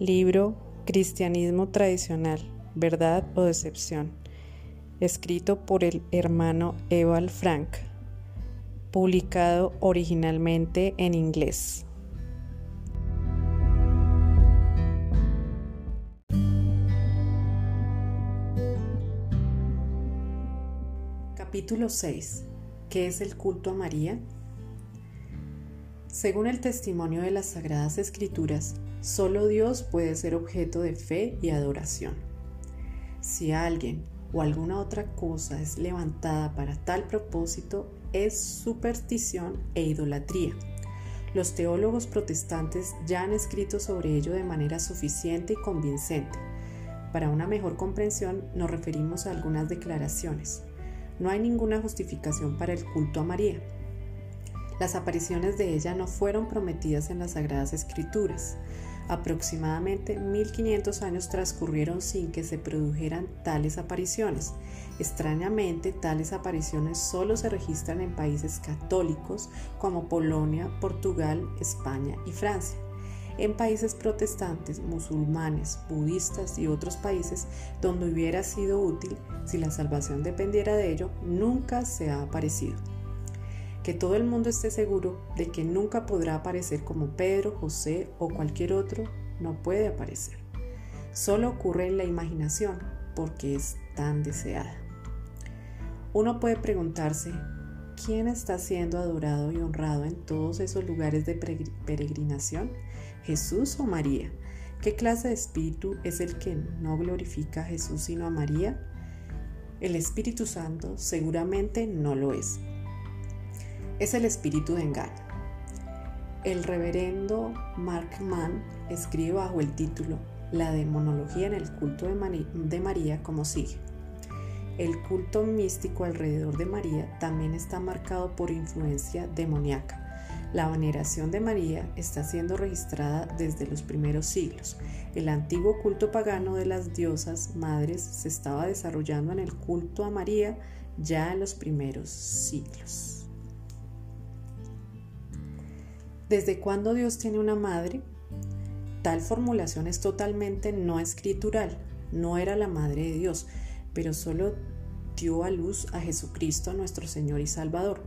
Libro Cristianismo Tradicional, Verdad o Decepción, escrito por el hermano Eval Frank, publicado originalmente en inglés. Capítulo 6. ¿Qué es el culto a María? Según el testimonio de las Sagradas Escrituras, solo Dios puede ser objeto de fe y adoración. Si alguien o alguna otra cosa es levantada para tal propósito, es superstición e idolatría. Los teólogos protestantes ya han escrito sobre ello de manera suficiente y convincente. Para una mejor comprensión nos referimos a algunas declaraciones. No hay ninguna justificación para el culto a María. Las apariciones de ella no fueron prometidas en las Sagradas Escrituras. Aproximadamente 1500 años transcurrieron sin que se produjeran tales apariciones. Extrañamente, tales apariciones solo se registran en países católicos como Polonia, Portugal, España y Francia en países protestantes, musulmanes, budistas y otros países donde hubiera sido útil si la salvación dependiera de ello, nunca se ha aparecido. Que todo el mundo esté seguro de que nunca podrá aparecer como Pedro, José o cualquier otro, no puede aparecer. Solo ocurre en la imaginación porque es tan deseada. Uno puede preguntarse, ¿quién está siendo adorado y honrado en todos esos lugares de peregrinación? ¿Jesús o María? ¿Qué clase de espíritu es el que no glorifica a Jesús sino a María? El Espíritu Santo seguramente no lo es. Es el espíritu de engaño. El reverendo Mark Mann escribe bajo el título La demonología en el culto de, María como sigue. El culto místico alrededor de María también está marcado por influencia demoníaca la veneración de María está siendo registrada desde los primeros siglos. El antiguo culto pagano de las diosas madres se estaba desarrollando en el culto a María ya en los primeros siglos. ¿Desde cuándo Dios tiene una madre? Tal formulación es totalmente no escritural. No era la madre de Dios, pero solo dio a luz a Jesucristo, nuestro Señor y Salvador.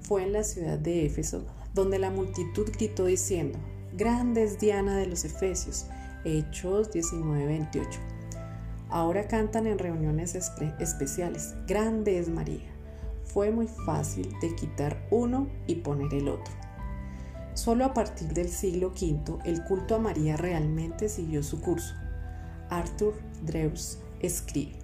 Fue en la ciudad de Éfeso donde la multitud gritó diciendo, Grande es Diana de los Efesios, Hechos 19:28. Ahora cantan en reuniones especiales, Grande es María. Fue muy fácil de quitar uno y poner el otro. Solo a partir del siglo V el culto a María realmente siguió su curso. Arthur Drews escribe,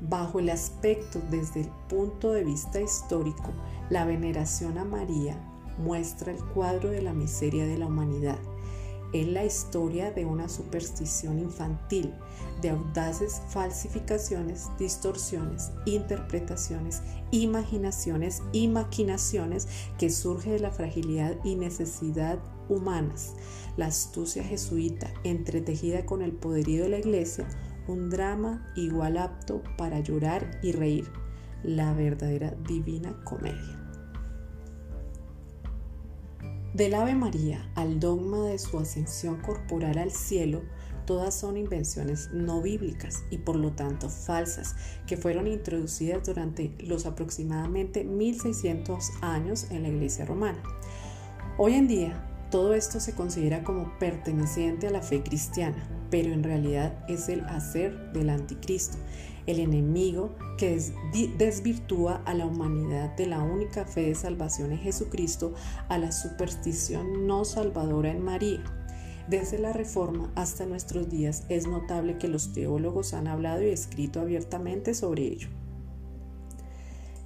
bajo el aspecto desde el punto de vista histórico, la veneración a María muestra el cuadro de la miseria de la humanidad. Es la historia de una superstición infantil, de audaces falsificaciones, distorsiones, interpretaciones, imaginaciones y maquinaciones que surge de la fragilidad y necesidad humanas. La astucia jesuita, entretejida con el poderío de la iglesia, un drama igual apto para llorar y reír, la verdadera divina comedia. Del Ave María al dogma de su ascensión corporal al cielo, todas son invenciones no bíblicas y por lo tanto falsas, que fueron introducidas durante los aproximadamente 1600 años en la Iglesia romana. Hoy en día, todo esto se considera como perteneciente a la fe cristiana, pero en realidad es el hacer del anticristo, el enemigo que desvirtúa a la humanidad de la única fe de salvación en Jesucristo a la superstición no salvadora en María. Desde la Reforma hasta nuestros días es notable que los teólogos han hablado y escrito abiertamente sobre ello.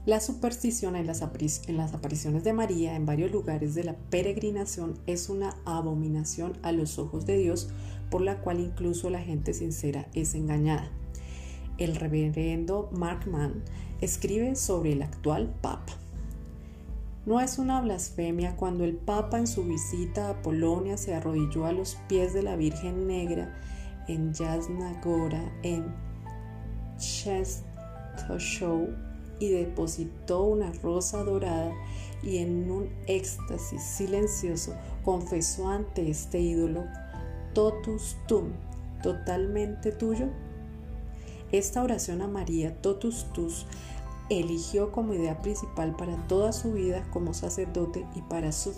La superstición en las, apariciones de María en varios lugares de la peregrinación es una abominación a los ojos de Dios por la cual incluso la gente sincera es engañada el reverendo Mark Mann escribe sobre el actual Papa. No es una blasfemia cuando el Papa en su visita a Polonia se arrodilló a los pies de la Virgen Negra en Jasna Gora en Częstochow y depositó una rosa dorada y en un éxtasis silencioso confesó ante este ídolo Totus Tum, totalmente tuyo? Esta oración a María Totus Tus eligió como idea principal para toda su vida como sacerdote y para su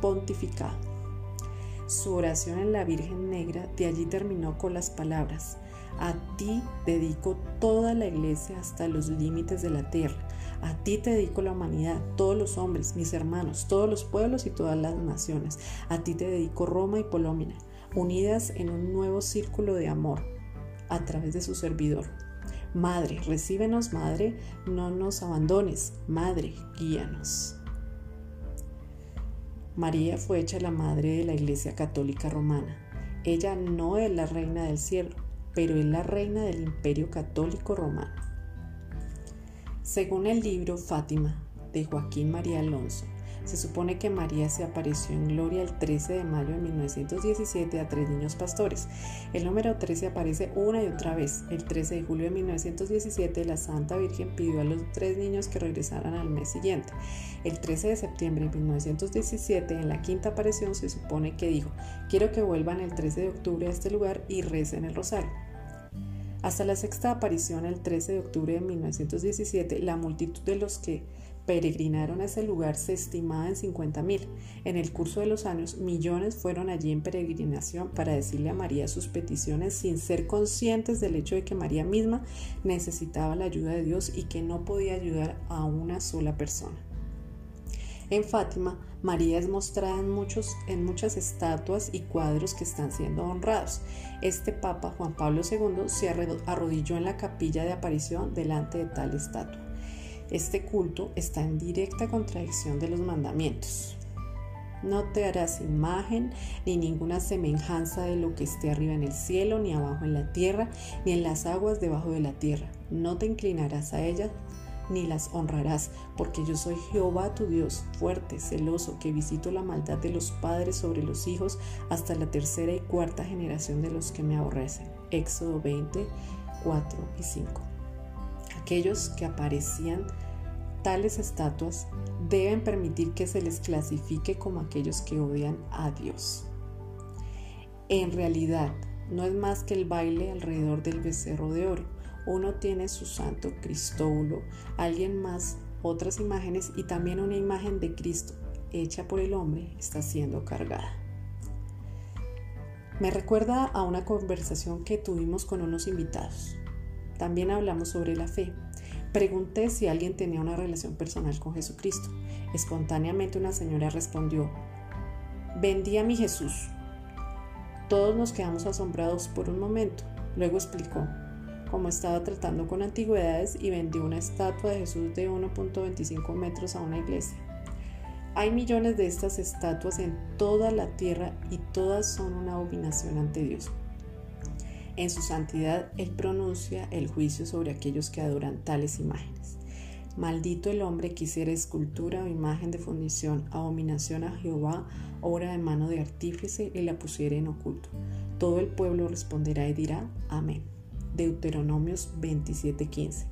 pontificado. Su oración en la Virgen Negra de allí terminó con las palabras, a ti dedico toda la iglesia hasta los límites de la tierra. A ti te dedico la humanidad, todos los hombres, mis hermanos, todos los pueblos y todas las naciones. A ti te dedico Roma y Polómina, unidas en un nuevo círculo de amor a través de su servidor. Madre, recíbenos, Madre, no nos abandones. Madre, guíanos. María fue hecha la madre de la Iglesia Católica Romana. Ella no es la reina del cielo, pero es la reina del Imperio Católico Romano. Según el libro Fátima de Joaquín María Alonso, se supone que María se apareció en gloria el 13 de mayo de 1917 a tres niños pastores. El número 13 aparece una y otra vez. El 13 de julio de 1917 la Santa Virgen pidió a los tres niños que regresaran al mes siguiente. El 13 de septiembre de 1917 en la quinta aparición se supone que dijo, quiero que vuelvan el 13 de octubre a este lugar y recen el rosario. Hasta la sexta aparición el 13 de octubre de 1917, la multitud de los que peregrinaron a ese lugar se estimaba en 50 mil. En el curso de los años, millones fueron allí en peregrinación para decirle a María sus peticiones sin ser conscientes del hecho de que María misma necesitaba la ayuda de Dios y que no podía ayudar a una sola persona. En Fátima, María es mostrada en, muchos, en muchas estatuas y cuadros que están siendo honrados. Este Papa, Juan Pablo II, se arrodilló en la capilla de aparición delante de tal estatua. Este culto está en directa contradicción de los mandamientos. No te harás imagen ni ninguna semejanza de lo que esté arriba en el cielo, ni abajo en la tierra, ni en las aguas debajo de la tierra. No te inclinarás a ellas ni las honrarás, porque yo soy Jehová tu Dios, fuerte, celoso, que visito la maldad de los padres sobre los hijos hasta la tercera y cuarta generación de los que me aborrecen. Éxodo 20, 4 y 5 aquellos que aparecían tales estatuas deben permitir que se les clasifique como aquellos que odian a Dios. En realidad, no es más que el baile alrededor del becerro de oro. Uno tiene su santo Cristóbulo, alguien más otras imágenes y también una imagen de Cristo hecha por el hombre está siendo cargada. Me recuerda a una conversación que tuvimos con unos invitados. También hablamos sobre la fe. Pregunté si alguien tenía una relación personal con Jesucristo. Espontáneamente una señora respondió, vendí a mi Jesús. Todos nos quedamos asombrados por un momento. Luego explicó cómo estaba tratando con antigüedades y vendió una estatua de Jesús de 1.25 metros a una iglesia. Hay millones de estas estatuas en toda la tierra y todas son una abominación ante Dios. En su santidad, Él pronuncia el juicio sobre aquellos que adoran tales imágenes. Maldito el hombre que hiciera escultura o imagen de fundición, abominación a Jehová, obra de mano de artífice, y la pusiera en oculto. Todo el pueblo responderá y dirá, Amén. Deuteronomios 27:15.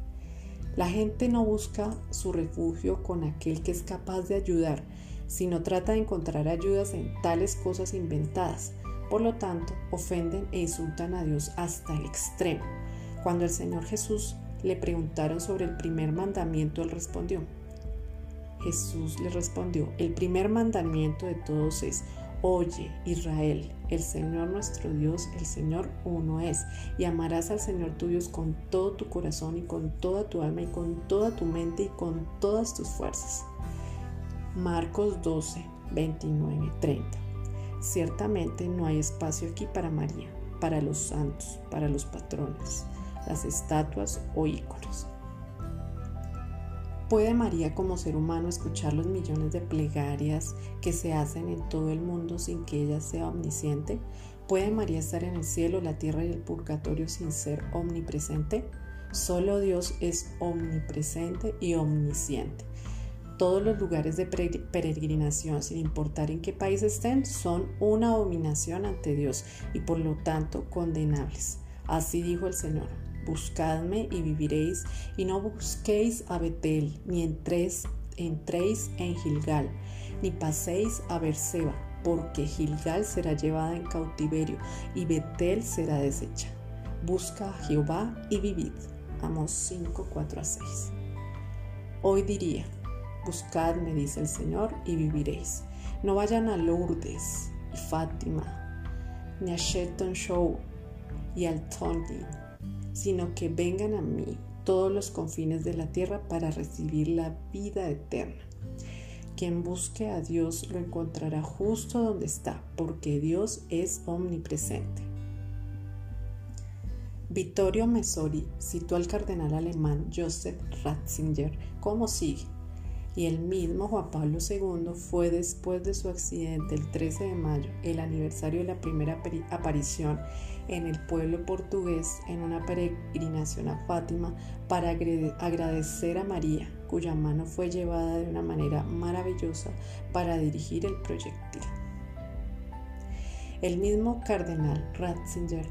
La gente no busca su refugio con aquel que es capaz de ayudar, sino trata de encontrar ayudas en tales cosas inventadas, por lo tanto, ofenden e insultan a Dios hasta el extremo. Cuando el Señor Jesús le preguntaron sobre el primer mandamiento, él respondió. Jesús le respondió, el primer mandamiento de todos es, Oye, Israel, el Señor nuestro Dios, el Señor uno es, y amarás al Señor tu Dios con todo tu corazón y con toda tu alma y con toda tu mente y con todas tus fuerzas. Marcos 12, 29, 30. Ciertamente no hay espacio aquí para María, para los santos, para los patrones, las estatuas o íconos. ¿Puede María como ser humano escuchar los millones de plegarias que se hacen en todo el mundo sin que ella sea omnisciente? ¿Puede María estar en el cielo, la tierra y el purgatorio sin ser omnipresente? Solo Dios es omnipresente y omnisciente. Todos los lugares de peregrinación, sin importar en qué país estén, son una abominación ante Dios y por lo tanto condenables. Así dijo el Señor. Buscadme y viviréis, y no busquéis a Betel, ni entréis, en Gilgal, ni paséis a Berseba, porque Gilgal será llevada en cautiverio y Betel será deshecha. Busca a Jehová y vivid. Amos 5, 4 a 6. Hoy diría, buscadme, dice el Señor, y viviréis. No vayan a Lourdes y Fátima, ni a Shelton Show y al Tonkin, sino que vengan a mí todos los confines de la tierra para recibir la vida eterna. Quien busque a Dios lo encontrará justo donde está, porque Dios es omnipresente. Vittorio Messori citó al cardenal alemán Joseph Ratzinger como sigue, y el mismo Juan Pablo II fue después de su accidente el 13 de mayo, el aniversario de la primera aparición en el pueblo portugués en una peregrinación a Fátima para agradecer a María, cuya mano fue llevada de una manera maravillosa para dirigir el proyectil. El mismo cardenal Ratzinger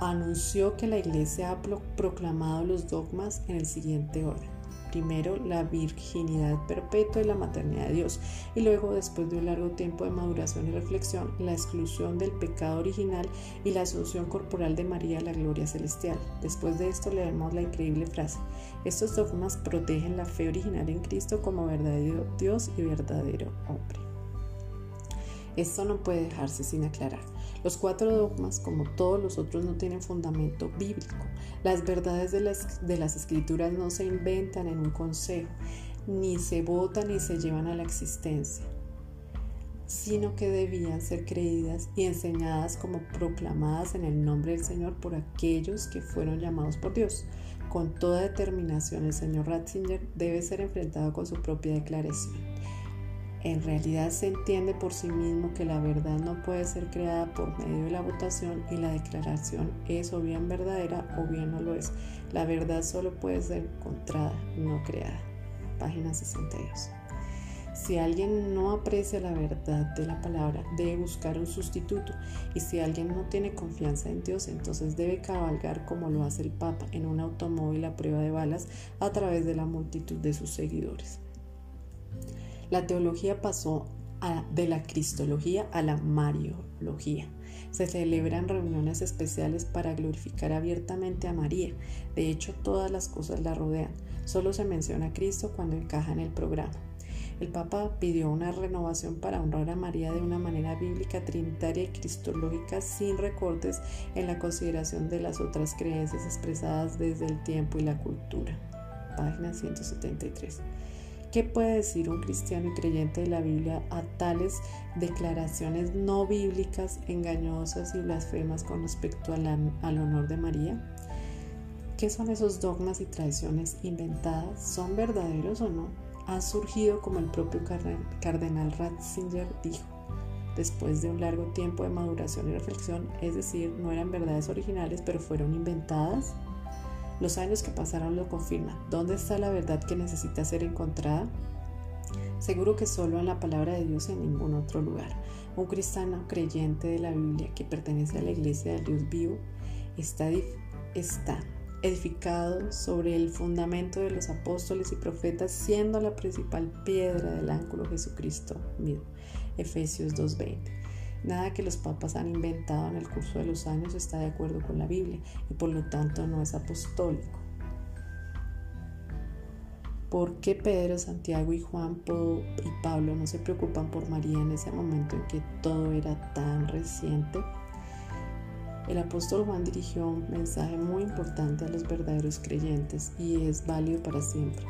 anunció que la Iglesia ha proclamado los dogmas en el siguiente orden. Primero, la virginidad perpetua y la maternidad de Dios. Y luego, después de un largo tiempo de maduración y reflexión, la exclusión del pecado original y la asunción corporal de María a la gloria celestial. Después de esto, leemos la increíble frase. Estos dogmas protegen la fe original en Cristo como verdadero Dios y verdadero hombre. Esto no puede dejarse sin aclarar. Los cuatro dogmas, como todos los otros, no tienen fundamento bíblico. Las verdades de las, de las escrituras no se inventan en un consejo, ni se votan ni se llevan a la existencia, sino que debían ser creídas y enseñadas como proclamadas en el nombre del Señor por aquellos que fueron llamados por Dios. Con toda determinación, el señor Ratzinger debe ser enfrentado con su propia declaración. En realidad se entiende por sí mismo que la verdad no puede ser creada por medio de la votación y la declaración es o bien verdadera o bien no lo es. La verdad solo puede ser encontrada, no creada. Página 62. Si alguien no aprecia la verdad de la palabra, debe buscar un sustituto. Y si alguien no tiene confianza en Dios, entonces debe cabalgar como lo hace el Papa en un automóvil a prueba de balas a través de la multitud de sus seguidores. La teología pasó de la cristología a la mariología. Se celebran reuniones especiales para glorificar abiertamente a María. De hecho, todas las cosas la rodean. Solo se menciona a Cristo cuando encaja en el programa. El Papa pidió una renovación para honrar a María de una manera bíblica, trinitaria y cristológica sin recortes en la consideración de las otras creencias expresadas desde el tiempo y la cultura. Página 173. ¿Qué puede decir un cristiano y creyente de la Biblia a tales declaraciones no bíblicas, engañosas y blasfemas con respecto al, honor de María? ¿Qué son esos dogmas y tradiciones inventadas? ¿Son verdaderos o no? Han surgido como el propio cardenal Ratzinger dijo, después de un largo tiempo de maduración y reflexión, es decir, no eran verdades originales, pero fueron inventadas. Los años que pasaron lo confirman. ¿Dónde está la verdad que necesita ser encontrada? Seguro que solo en la palabra de Dios y en ningún otro lugar. Un cristiano creyente de la Biblia que pertenece a la iglesia del Dios vivo está, edificado sobre el fundamento de los apóstoles y profetas, siendo la principal piedra del ángulo Jesucristo mismo. Efesios 2.20. Nada que los papas han inventado en el curso de los años está de acuerdo con la Biblia y por lo tanto no es apostólico. ¿Por qué Pedro, Santiago y Juan y Pablo no se preocupan por María en ese momento en que todo era tan reciente? El apóstol Juan dirigió un mensaje muy importante a los verdaderos creyentes y es válido para siempre.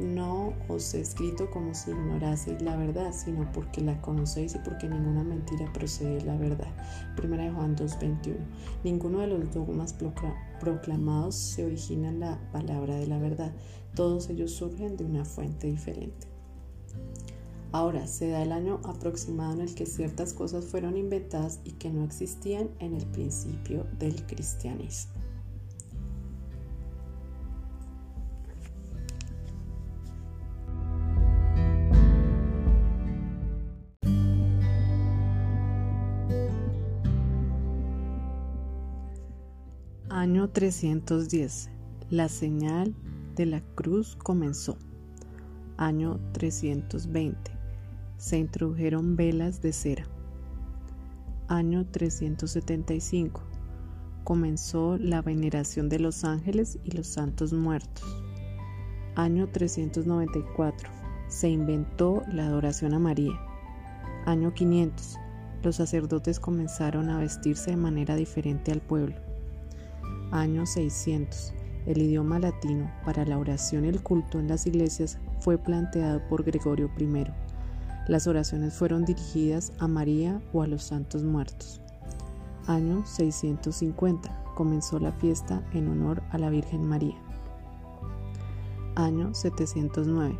No os he escrito como si ignoraseis la verdad, sino porque la conocéis y porque ninguna mentira procede de la verdad. Primera de Juan 2.21. Ninguno de los dogmas proclamados se origina en la palabra de la verdad. Todos ellos surgen de una fuente diferente. Ahora, se da el año aproximado en el que ciertas cosas fueron inventadas y que no existían en el principio del cristianismo. Año 310. La señal de la cruz comenzó. Año 320. Se introdujeron velas de cera. Año 375. Comenzó la veneración de los ángeles y los santos muertos. Año 394. Se inventó la adoración a María. Año 500. Los sacerdotes comenzaron a vestirse de manera diferente al pueblo. Año 600. El idioma latino para la oración y el culto en las iglesias fue planteado por Gregorio I. Las oraciones fueron dirigidas a María o a los santos muertos. Año 650. Comenzó la fiesta en honor a la Virgen María. Año 709.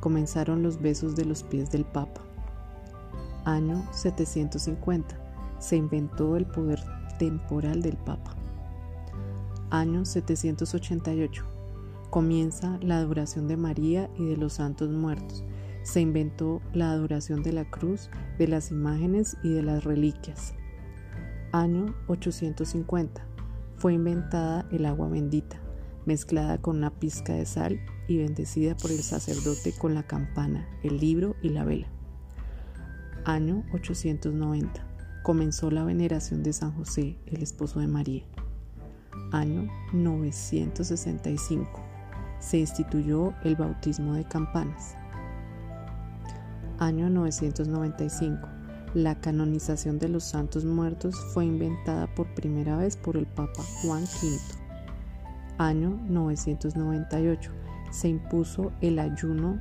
Comenzaron los besos de los pies del Papa. Año 750. Se inventó el poder temporal del Papa. Año 788. Comienza la adoración de María y de los santos muertos. Se inventó la adoración de la cruz, de las imágenes y de las reliquias. Año 850. Fue inventada el agua bendita, mezclada con una pizca de sal y bendecida por el sacerdote con la campana, el libro y la vela. Año 890. Comenzó la veneración de San José, el esposo de María. Año 965 se instituyó el bautismo de campanas. Año 995. La canonización de los santos muertos fue inventada por primera vez por el Papa Juan V. Año 998. Se impuso el ayuno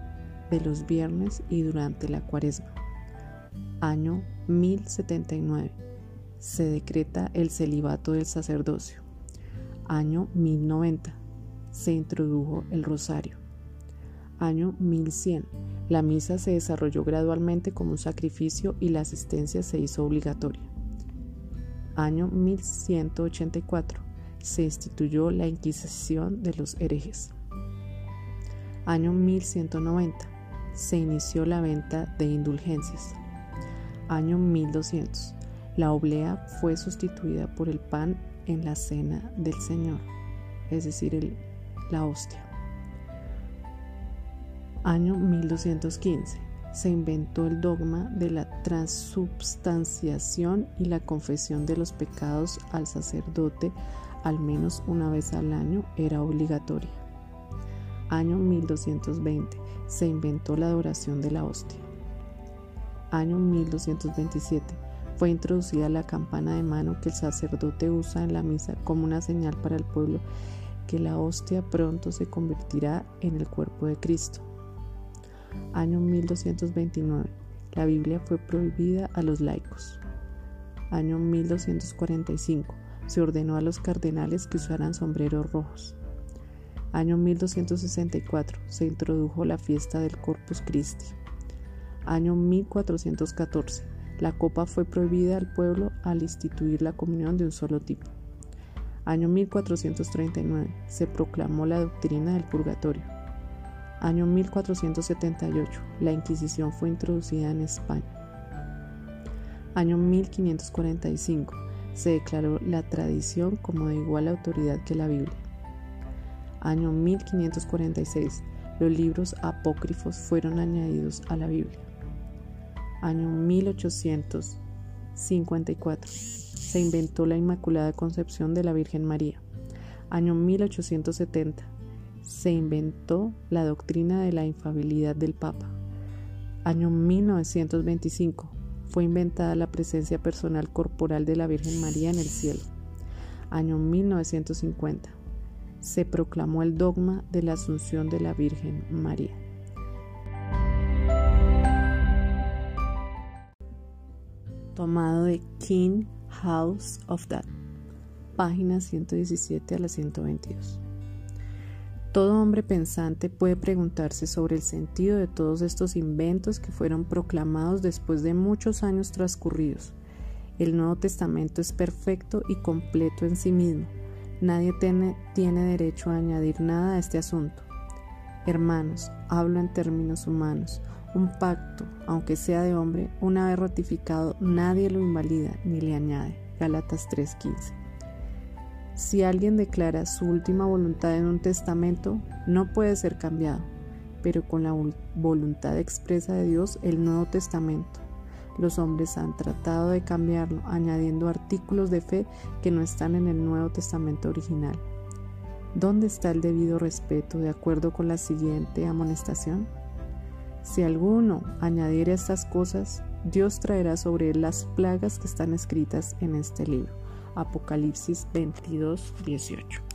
de los viernes y durante la cuaresma. Año 1079. Se decreta el celibato del sacerdocio. Año 1090 se introdujo el rosario. Año 1100. La misa se desarrolló gradualmente como un sacrificio y la asistencia se hizo obligatoria. Año 1184. Se instituyó la Inquisición de los herejes. Año 1190. Se inició la venta de indulgencias. Año 1200. La oblea fue sustituida por el pan en la cena del Señor, es decir, la hostia. Año 1215. Se inventó el dogma de la transubstanciación y la confesión de los pecados al sacerdote al menos una vez al año era obligatoria. Año 1220. Se inventó la adoración de la hostia. Año 1227. Fue introducida la campana de mano que el sacerdote usa en la misa como una señal para el pueblo que la hostia pronto se convertirá en el cuerpo de Cristo. Año 1229. La Biblia fue prohibida a los laicos. Año 1245. Se ordenó a los cardenales que usaran sombreros rojos. Año 1264. Se introdujo la fiesta del Corpus Christi. Año 1414. La copa fue prohibida al pueblo al instituir la comunión de un solo tipo. Año 1439 se proclamó la doctrina del purgatorio. Año 1478 la Inquisición fue introducida en España. Año 1545 se declaró la tradición como de igual autoridad que la Biblia. Año 1546 los libros apócrifos fueron añadidos a la Biblia. Año 1854 se inventó la Inmaculada Concepción de la Virgen María. Año 1870 se inventó la doctrina de la infabilidad del Papa. Año 1925 fue inventada la presencia personal corporal de la Virgen María en el cielo. Año 1950 se proclamó el dogma de la Asunción de la Virgen María. Tomado de King House of That, páginas 117 a la 122. Todo hombre pensante puede preguntarse sobre el sentido de todos estos inventos que fueron proclamados después de muchos años transcurridos. El Nuevo Testamento es perfecto y completo en sí mismo. Nadie tiene, tiene derecho a añadir nada a este asunto. Hermanos, hablo en términos humanos. Un pacto, aunque sea de hombre, una vez ratificado, nadie lo invalida ni le añade. Galatas 3:15. Si alguien declara su última voluntad en un testamento, no puede ser cambiado, pero con la voluntad expresa de Dios, el Nuevo Testamento, los hombres han tratado de cambiarlo, añadiendo artículos de fe que no están en el Nuevo Testamento original. ¿Dónde está el debido respeto de acuerdo con la siguiente amonestación? Si alguno añadiere estas cosas, Dios traerá sobre él las plagas que están escritas en este libro. Apocalipsis 22, 18.